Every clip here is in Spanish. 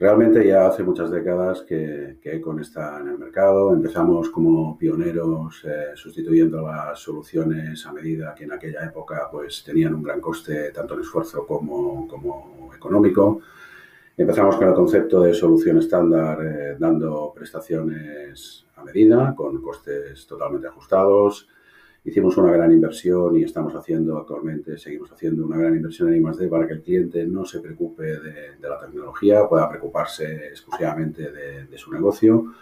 Realmente ya hace muchas décadas que, que Econ está en el mercado. Empezamos como pioneros eh, sustituyendo las soluciones a medida que en aquella época pues, tenían un gran coste tanto en esfuerzo como, como económico. Empezamos con el concepto de solución estándar eh, dando prestaciones a medida con costes totalmente ajustados hicimos una gran inversión y estamos haciendo actualmente, seguimos haciendo una gran inversión en I+.D. para que el cliente no se preocupe de, la tecnología, pueda preocuparse exclusivamente de, su negocio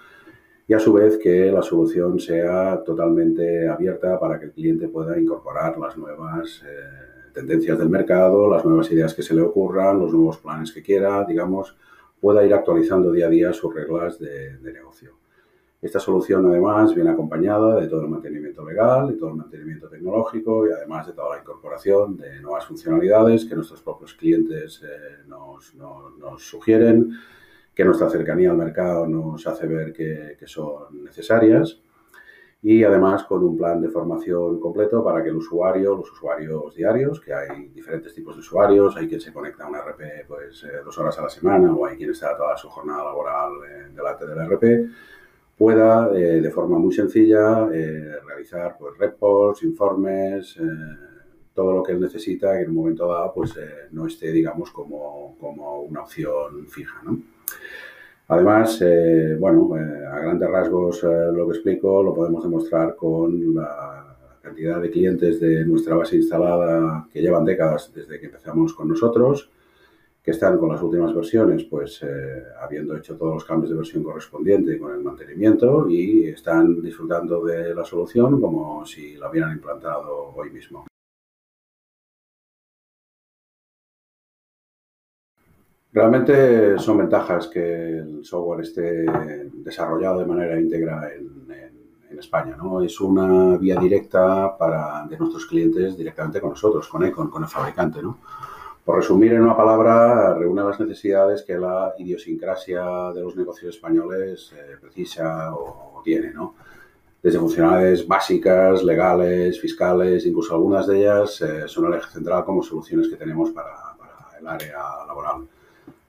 y a su vez que la solución sea totalmente abierta para que el cliente pueda incorporar las nuevas eh, tendencias del mercado, las nuevas ideas que se le ocurran, los nuevos planes que quiera, digamos, pueda ir actualizando día a día sus reglas de negocio. Esta solución además viene acompañada de todo el mantenimiento legal, de todo el mantenimiento tecnológico y además de toda la incorporación de nuevas funcionalidades que nuestros propios clientes eh, nos, sugieren, que nuestra cercanía al mercado nos hace ver que, son necesarias y además con un plan de formación completo para que el usuario, los usuarios diarios, que hay diferentes tipos de usuarios, hay quien se conecta a un RP pues, eh, dos horas a la semana o hay quien está toda su jornada laboral eh, delante del RP, pueda eh, de forma muy sencilla eh, realizar pues, reports, informes, eh, todo lo que él necesita que en un momento dado pues, no esté, digamos, como, como una opción fija. ¿no? Además, bueno, a grandes rasgos lo que explico lo podemos demostrar con la cantidad de clientes de nuestra base instalada que llevan décadas desde que empezamos con nosotros que están con las últimas versiones, pues eh, habiendo hecho todos los cambios de versión correspondiente con el mantenimiento y están disfrutando de la solución como si la hubieran implantado hoy mismo. Realmente son ventajas que el software esté desarrollado de manera íntegra en, España. ¿no? Es una vía directa para, de nuestros clientes directamente con nosotros, con Econ, con el fabricante. ¿no? Por resumir en una palabra, reúne las necesidades que la idiosincrasia de los negocios españoles eh, precisa o, tiene, ¿no? Desde funcionalidades básicas, legales, fiscales, incluso algunas de ellas eh, son el eje central como soluciones que tenemos para, el área laboral.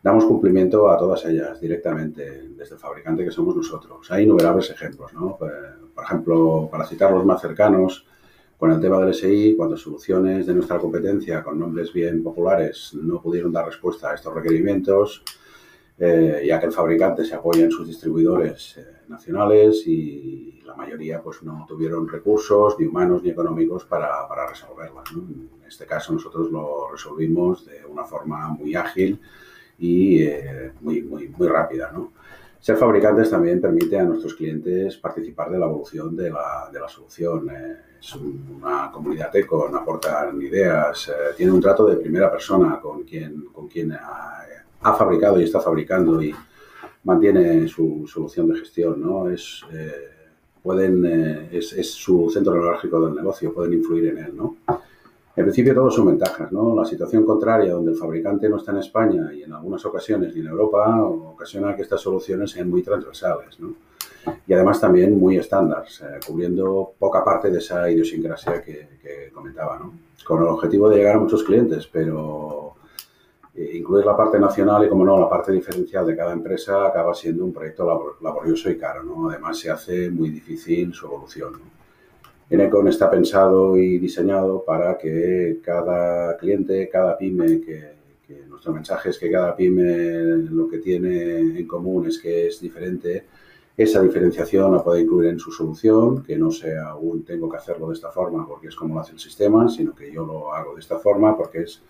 Damos cumplimiento a todas ellas directamente desde el fabricante que somos nosotros. Hay innumerables ejemplos, ¿no? Por ejemplo, para citar los más cercanos, con el tema del SI, cuando soluciones de nuestra competencia con nombres bien populares no pudieron dar respuesta a estos requerimientos, eh, ya que el fabricante se apoya en sus distribuidores eh, nacionales y la mayoría pues no tuvieron recursos ni humanos ni económicos para, para resolverlas. En este caso nosotros lo resolvimos de una forma muy ágil y eh, muy, muy, muy rápida. ¿no? Ser fabricantes también permite a nuestros clientes participar de la evolución de la, de la solución. Eh, es una comunidad eco, aportan ideas, eh, tiene un trato de primera persona con quien, con quien ha, fabricado y está fabricando y mantiene su solución de gestión. ¿no? Es, eh, pueden, es, es, su centro neurálgico del negocio, pueden influir en él. ¿no? En principio todos son ventajas, ¿no? La situación contraria, donde el fabricante no está en España y en algunas ocasiones ni en Europa, ocasiona que estas soluciones sean muy transversales, ¿no? Y además también muy estándar, cubriendo poca parte de esa idiosincrasia que, comentaba, ¿no? Con el objetivo de llegar a muchos clientes, pero eh, incluir la parte nacional y, como no, la parte diferencial de cada empresa acaba siendo un proyecto laborioso y caro, ¿no? Además se hace muy difícil su evolución, ¿no? Enecon está pensado y diseñado para que cada cliente, cada pyme, que, nuestro mensaje es que cada pyme lo que tiene en común es que es diferente, esa diferenciación la puede incluir en su solución, que no sea un tengo que hacerlo de esta forma porque es como lo hace el sistema, sino que yo lo hago de esta forma porque es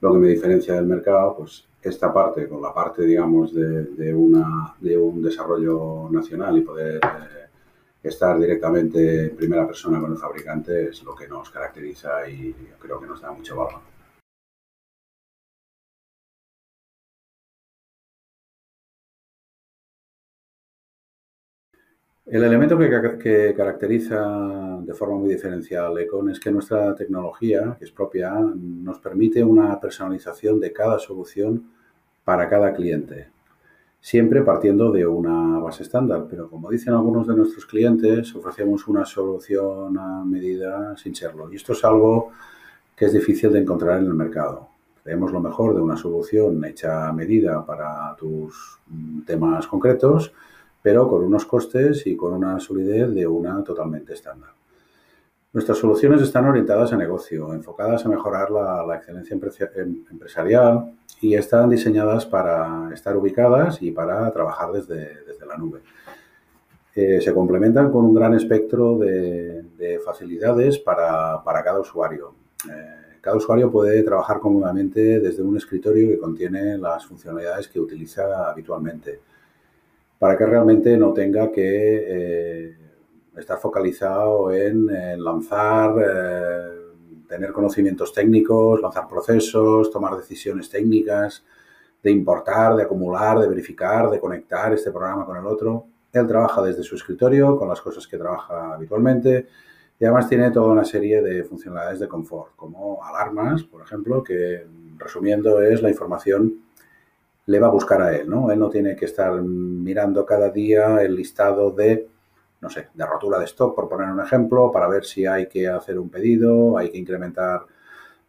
lo que me diferencia del mercado, pues esta parte con la parte, digamos, de, una, de un desarrollo nacional y poder... Eh, estar directamente en primera persona con el fabricante es lo que nos caracteriza y creo que nos da mucho valor. El elemento que, caracteriza de forma muy diferencial Econ es que nuestra tecnología, que es propia, nos permite una personalización de cada solución para cada cliente siempre partiendo de una base estándar, pero como dicen algunos de nuestros clientes, ofrecemos una solución a medida sin serlo. Y esto es algo que es difícil de encontrar en el mercado. creemos lo mejor de una solución hecha a medida para tus mm, temas concretos, pero con unos costes y con una solidez de una totalmente estándar. Nuestras soluciones están orientadas a negocio, enfocadas a mejorar la, excelencia em, empresarial y están diseñadas para estar ubicadas y para trabajar desde, la nube. Eh, se complementan con un gran espectro de, facilidades para, cada usuario. Eh, cada usuario puede trabajar cómodamente desde un escritorio que contiene las funcionalidades que utiliza habitualmente, para que realmente no tenga que eh, estar focalizado en, lanzar, tener conocimientos técnicos, lanzar procesos, tomar decisiones técnicas, de importar, de acumular, de verificar, de conectar este programa con el otro. Él trabaja desde su escritorio con las cosas que trabaja habitualmente y además tiene toda una serie de funcionalidades de confort, como alarmas, por ejemplo, que resumiendo es la información le va a buscar a él, ¿no? Él no tiene que estar mirando cada día el listado de no sé, de rotura de stock, por poner un ejemplo, para ver si hay que hacer un pedido, hay que incrementar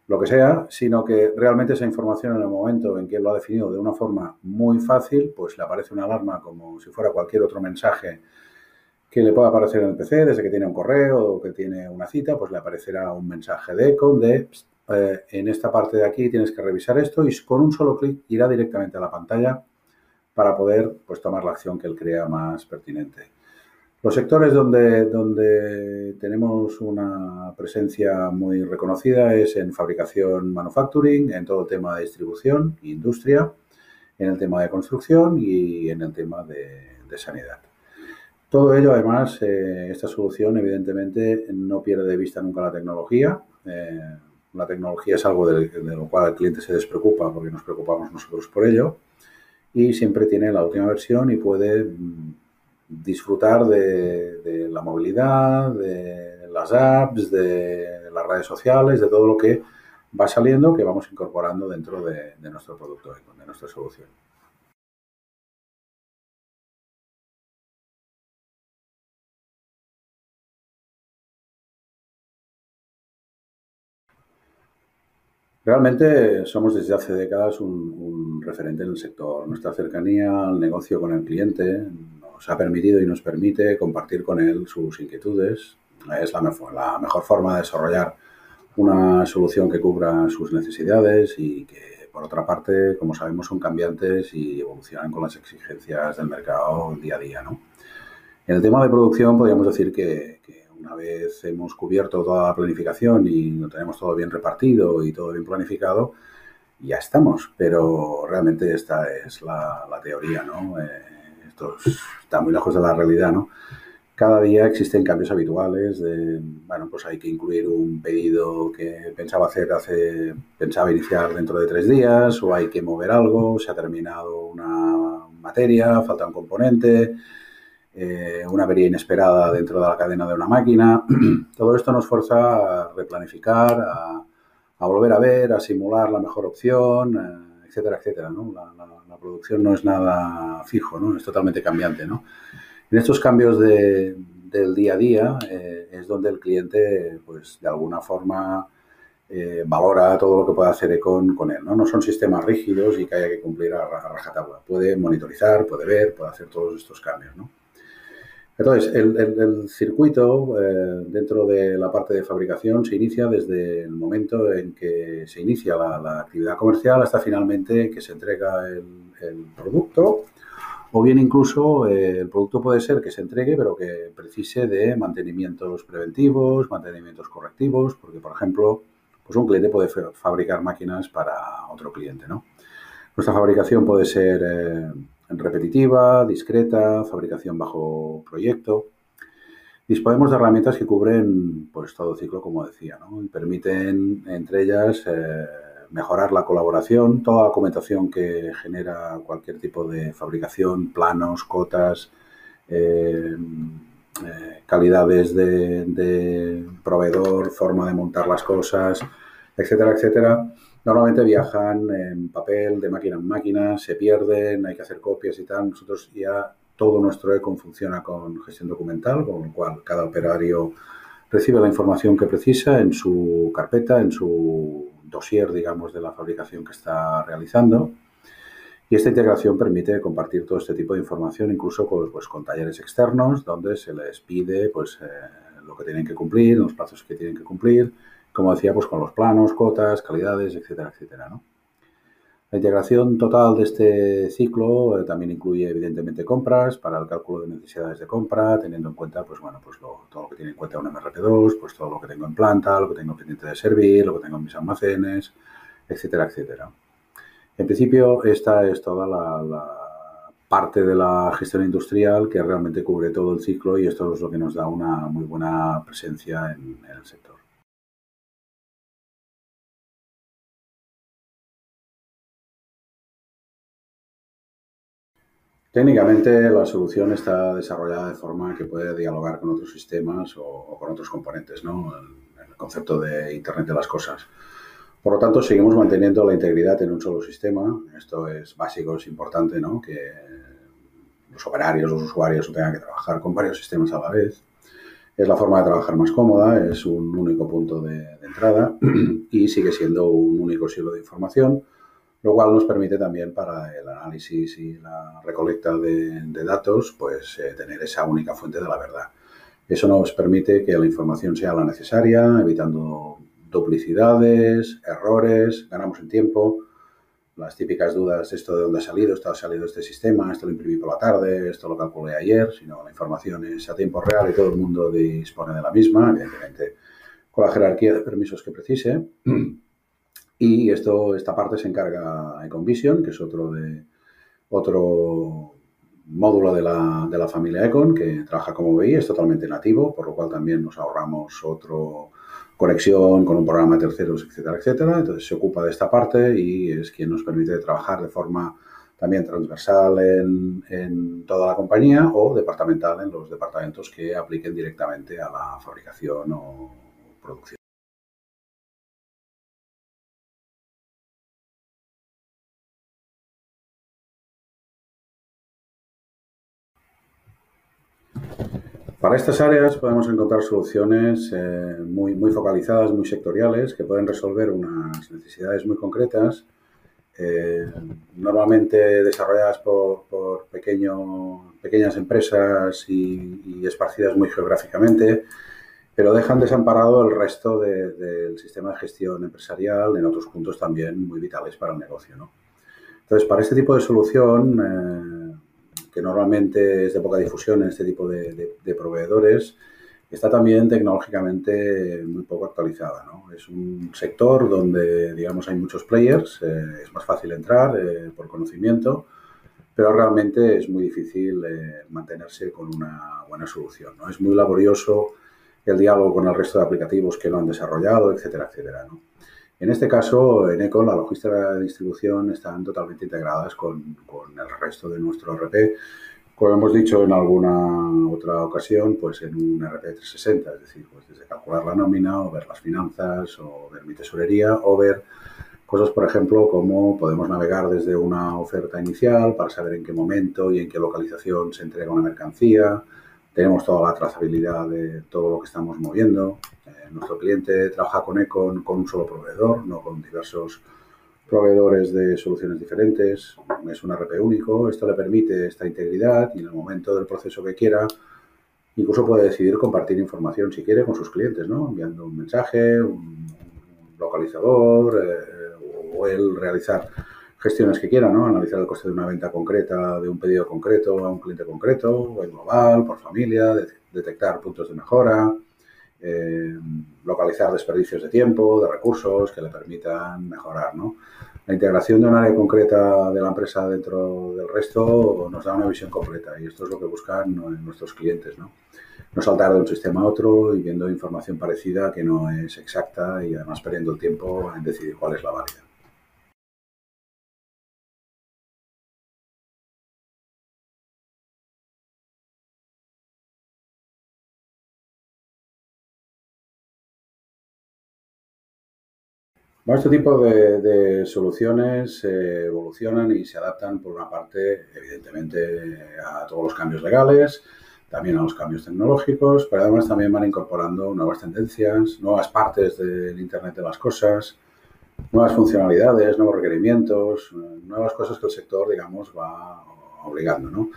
lo que sea, sino que realmente esa información en el momento en que lo ha definido de una forma muy fácil, pues le aparece una alarma como si fuera cualquier otro mensaje que le pueda aparecer en el PC, desde que tiene un correo o que tiene una cita, pues le aparecerá un mensaje de Econ de eh, en esta parte de aquí tienes que revisar esto y con un solo clic irá directamente a la pantalla para poder pues, tomar la acción que él crea más pertinente. Los sectores donde, donde tenemos una presencia muy reconocida es en fabricación, manufacturing, en todo tema de distribución, industria, en el tema de construcción y en el tema de, sanidad. Todo ello, además, eh, esta solución evidentemente no pierde de vista nunca la tecnología. Eh, la tecnología es algo de, de, lo cual el cliente se despreocupa porque nos preocupamos nosotros por ello y siempre tiene la última versión y puede mm, disfrutar de, la movilidad, de las apps, de las redes sociales, de todo lo que va saliendo que vamos incorporando dentro de, nuestro producto, de nuestra solución. Realmente somos desde hace décadas un, un, referente en el sector. Nuestra cercanía al negocio con el cliente nos ha permitido y nos permite compartir con él sus inquietudes. Es la la mejor forma de desarrollar una solución que cubra sus necesidades y que, por otra parte, como sabemos, son cambiantes y evolucionan con las exigencias del mercado día a día. ¿no? En el tema de producción, podríamos decir que, que una vez hemos cubierto toda la planificación y lo tenemos todo bien repartido y todo bien planificado, ya estamos, pero realmente esta es la, la teoría, ¿no? Eh, esto está muy lejos de la realidad, ¿no? Cada día existen cambios habituales de, bueno, pues hay que incluir un pedido que pensaba hacer hace, pensaba iniciar dentro de tres días, o hay que mover algo, se ha terminado una materia, falta un componente, eh, una avería inesperada dentro de la cadena de una máquina. Todo esto nos fuerza a replanificar, a, volver a ver, a simular la mejor opción, eh, etcétera, etcétera. ¿no? la producción no es nada fijo, ¿no? Es totalmente cambiante, ¿no? En estos cambios de, del día a día eh, es donde el cliente, pues, de alguna forma eh, valora todo lo que puede hacer con, con él, ¿no? No son sistemas rígidos y que haya que cumplir a, a rajatabla. Puede monitorizar, puede ver, puede hacer todos estos cambios, ¿no? Entonces, el, circuito eh, dentro de la parte de fabricación se inicia desde el momento en que se inicia la, actividad comercial hasta finalmente que se entrega el, producto o bien incluso eh, el producto puede ser que se entregue pero que precise de mantenimientos preventivos, mantenimientos correctivos, porque por ejemplo, pues un cliente puede fabricar máquinas para otro cliente, ¿no? Nuestra fabricación puede ser eh, repetitiva, discreta, fabricación bajo proyecto. Disponemos de herramientas que cubren pues, todo ciclo, como decía, y permiten, entre ellas, eh, mejorar la colaboración, toda la documentación que genera cualquier tipo de fabricación, planos, cotas, eh, eh, calidades de, de, proveedor, forma de montar las cosas, etcétera, etcétera, Normalmente viajan en papel, de máquina en máquina, se pierden, hay que hacer copias y tal. Nosotros ya todo nuestro Econ funciona con gestión documental, con lo cual cada operario recibe la información que precisa en su carpeta, en su dossier, digamos, de la fabricación que está realizando. Y esta integración permite compartir todo este tipo de información, incluso con, pues, con talleres externos, donde se les pide pues, eh, lo que tienen que cumplir, los plazos que tienen que cumplir, como decía, pues con los planos, cotas, calidades, etcétera, etcétera. ¿no? La integración total de este ciclo eh, también incluye, evidentemente, compras para el cálculo de necesidades de compra, teniendo en cuenta, pues bueno, pues todo lo que tiene en cuenta un MRP2, pues todo lo que tengo en planta, lo que tengo pendiente de servir, lo que tengo en mis almacenes, etcétera, etcétera. En principio, esta es toda la, parte de la gestión industrial que realmente cubre todo el ciclo y esto es lo que nos da una muy buena presencia en el sector. Técnicamente la solución está desarrollada de forma que puede dialogar con otros sistemas o, con otros componentes, ¿no? El, el, concepto de Internet de las cosas. Por lo tanto, seguimos manteniendo la integridad en un solo sistema. Esto es básico, es importante, ¿no? Que los operarios, los usuarios tengan que trabajar con varios sistemas a la vez. Es la forma de trabajar más cómoda, es un único punto de, de entrada y sigue siendo un único siglo de información lo cual nos permite también para el análisis y la recolecta de, de datos, pues eh, tener esa única fuente de la verdad. Eso nos permite que la información sea la necesaria, evitando duplicidades, errores, ganamos en tiempo, las típicas dudas, esto de dónde ha salido, esto ha salido este sistema, esto lo imprimí por la tarde, esto lo calculé ayer, sino la información es a tiempo real y todo el mundo dispone de la misma, evidentemente con la jerarquía de permisos que precise. Y esto, esta parte se encarga Econvision, que es otro, de, otro módulo de la, de la familia Econ, que trabaja como BI, es totalmente nativo, por lo cual también nos ahorramos otro conexión con un programa de terceros, etcétera, etcétera. Entonces se ocupa de esta parte y es quien nos permite trabajar de forma también transversal en, en, toda la compañía o departamental en los departamentos que apliquen directamente a la fabricación o producción. Para estas áreas podemos encontrar soluciones eh, muy, muy focalizadas, muy sectoriales, que pueden resolver unas necesidades muy concretas, eh, normalmente desarrolladas por, por pequeño, pequeñas empresas y, y, esparcidas muy geográficamente, pero dejan desamparado el resto de, del sistema de gestión empresarial en otros puntos también muy vitales para el negocio. ¿no? Entonces, para este tipo de solución, eh, que normalmente es de poca difusión en este tipo de, de, de proveedores, está también tecnológicamente muy poco actualizada. ¿no? Es un sector donde, digamos, hay muchos players, eh, es más fácil entrar eh, por conocimiento, pero realmente es muy difícil eh, mantenerse con una buena solución. ¿no? Es muy laborioso el diálogo con el resto de aplicativos que lo han desarrollado, etcétera, etcétera. ¿no? En este caso, en Econ, la logística de distribución están totalmente integradas con, con, el resto de nuestro RP. Como hemos dicho en alguna otra ocasión, pues en un RP 360, es decir, pues desde calcular la nómina o ver las finanzas o ver mi tesorería o ver cosas, por ejemplo, como podemos navegar desde una oferta inicial para saber en qué momento y en qué localización se entrega una mercancía, tenemos toda la trazabilidad de todo lo que estamos moviendo. Eh, nuestro cliente trabaja con Econ con un solo proveedor, no con diversos proveedores de soluciones diferentes. Es un RP único. Esto le permite esta integridad y en el momento del proceso que quiera, incluso puede decidir compartir información si quiere con sus clientes, ¿no? enviando un mensaje, un localizador eh, o el realizar gestiones que quieran, ¿no? Analizar el coste de una venta concreta, de un pedido concreto a un cliente concreto, en global, por familia, de, detectar puntos de mejora, eh, localizar desperdicios de tiempo, de recursos que le permitan mejorar, ¿no? La integración de un área concreta de la empresa dentro del resto nos da una visión completa y esto es lo que buscan nuestros clientes, ¿no? No saltar de un sistema a otro y viendo información parecida que no es exacta y además perdiendo el tiempo en decidir cuál es la válida. Bueno, este tipo de, soluciones eh, evolucionan y se adaptan, por una parte, evidentemente, a todos los cambios legales, también a los cambios tecnológicos, pero además también van incorporando nuevas tendencias, nuevas partes del Internet de las cosas, nuevas funcionalidades, nuevos requerimientos, nuevas cosas que el sector, digamos, va obligando, ¿no?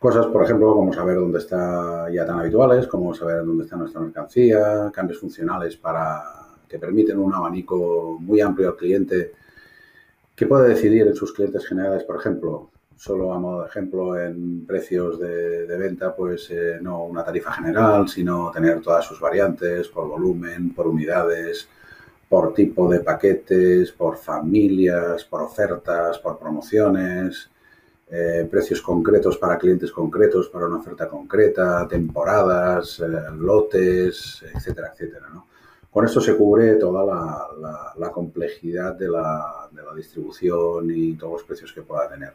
Cosas, por ejemplo, como saber dónde está ya tan habituales, como saber dónde está nuestra mercancía, cambios funcionales para que permiten un abanico muy amplio al cliente que puede decidir en sus clientes generales, por ejemplo, solo a modo de ejemplo en precios de, venta, pues eh, no una tarifa general, sino tener todas sus variantes por volumen, por unidades, por tipo de paquetes, por familias, por ofertas, por promociones, eh, precios concretos para clientes concretos, para una oferta concreta, temporadas, eh, lotes, etcétera, etcétera. Con esto se cubre toda la, complejidad de la, distribución y todos los precios que pueda tener.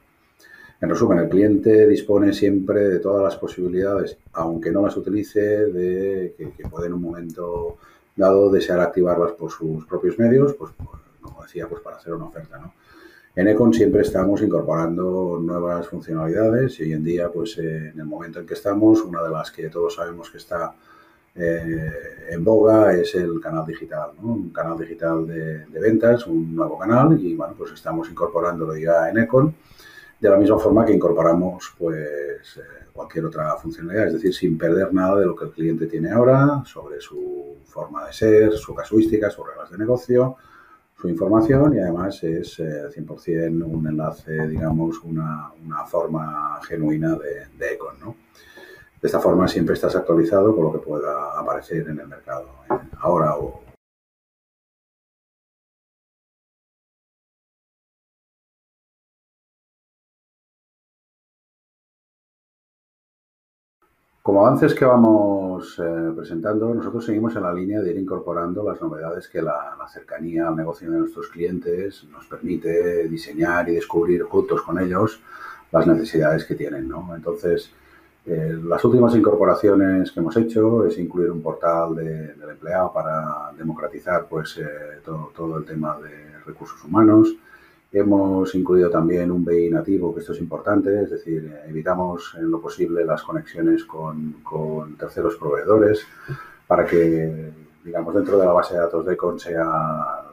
En resumen, el cliente dispone siempre de todas las posibilidades, aunque no las utilice, de que, que puede en un momento dado desear activarlas por sus propios medios, pues, como decía, pues para hacer una oferta. En Econ siempre estamos incorporando nuevas funcionalidades y hoy en día, pues eh, en el momento en que estamos, una de las que todos sabemos que está eh, en boga es el canal digital, ¿no? un canal digital de, ventas, un nuevo canal y bueno, pues estamos incorporándolo ya en Econ de la misma forma que incorporamos pues eh, cualquier otra funcionalidad, es decir, sin perder nada de lo que el cliente tiene ahora sobre su forma de ser, su casuística, sus reglas de negocio, su información y además es 100% eh, un enlace, digamos, una, forma genuina de, de Econ, ¿no? De esta forma siempre estás actualizado con lo que pueda aparecer en el mercado ahora o, Como avances que vamos eh, presentando, nosotros seguimos en la línea de ir incorporando las novedades que la, cercanía al negocio de nuestros clientes nos permite diseñar y descubrir juntos con ellos las necesidades que tienen. Entonces, eh, las últimas incorporaciones que hemos hecho es incluir un portal del empleado para democratizar pues, eh, todo, todo el tema de recursos humanos Hemos incluido también un BI nativo, que esto es importante, es decir, evitamos en lo posible las conexiones con, terceros proveedores para que, digamos, dentro de la base de datos de Econ sea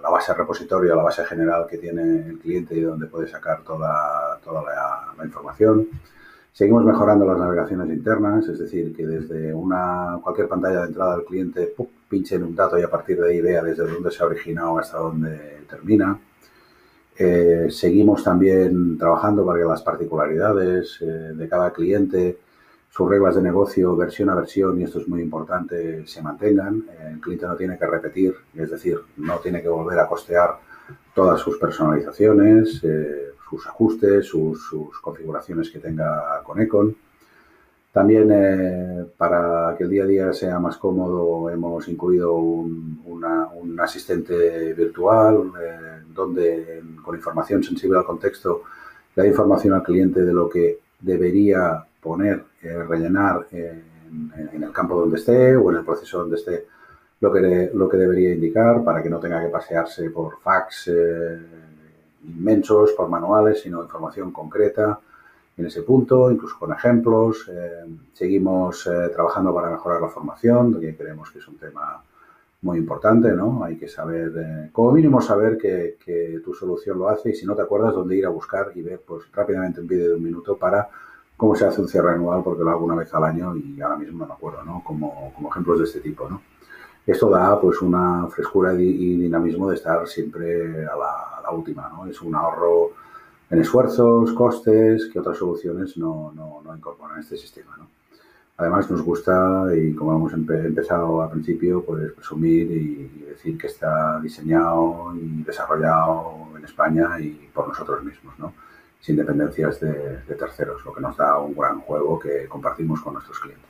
la base repositorio, la base general que tiene el cliente y donde puede sacar toda, toda la, información. Seguimos mejorando las navegaciones internas, es decir, que desde una, cualquier pantalla de entrada del cliente pinche en un dato y a partir de ahí vea desde dónde se ha originado hasta dónde termina. Eh, seguimos también trabajando para que las particularidades eh, de cada cliente, sus reglas de negocio, versión a versión, y esto es muy importante, se mantengan. Eh, el cliente no tiene que repetir, es decir, no tiene que volver a costear todas sus personalizaciones, sus ajustes, sus, configuraciones que tenga con Econ. También para que el día a día sea más cómodo hemos incluido un, asistente virtual donde con información sensible al contexto le da información al cliente de lo que debería poner, eh, rellenar en, el campo donde esté o en el proceso donde esté lo que, lo que debería indicar para que no tenga que pasearse por fax eh, inmensos, por manuales, sino información concreta en ese punto, incluso con ejemplos. Eh, seguimos trabajando para mejorar la formación, que creemos que es un tema muy importante, ¿no? Hay que saber, eh, como mínimo saber que, tu solución lo hace y si no te acuerdas dónde ir a buscar y ver pues rápidamente un vídeo de un minuto para cómo se hace un cierre anual porque lo hago una vez al año y ahora mismo no me acuerdo, ¿no? Como, como ejemplos de este tipo, ¿no? Esto da pues una frescura y dinamismo de estar siempre a la, última, ¿no? Es un ahorro en esfuerzos, costes que otras soluciones no, no, no incorporan este sistema, ¿no? Además nos gusta, y como hemos empezado al principio, pues presumir y, decir que está diseñado y desarrollado en España y por nosotros mismos, ¿no? sin dependencias de terceros, lo que nos da un gran juego que compartimos con nuestros clientes.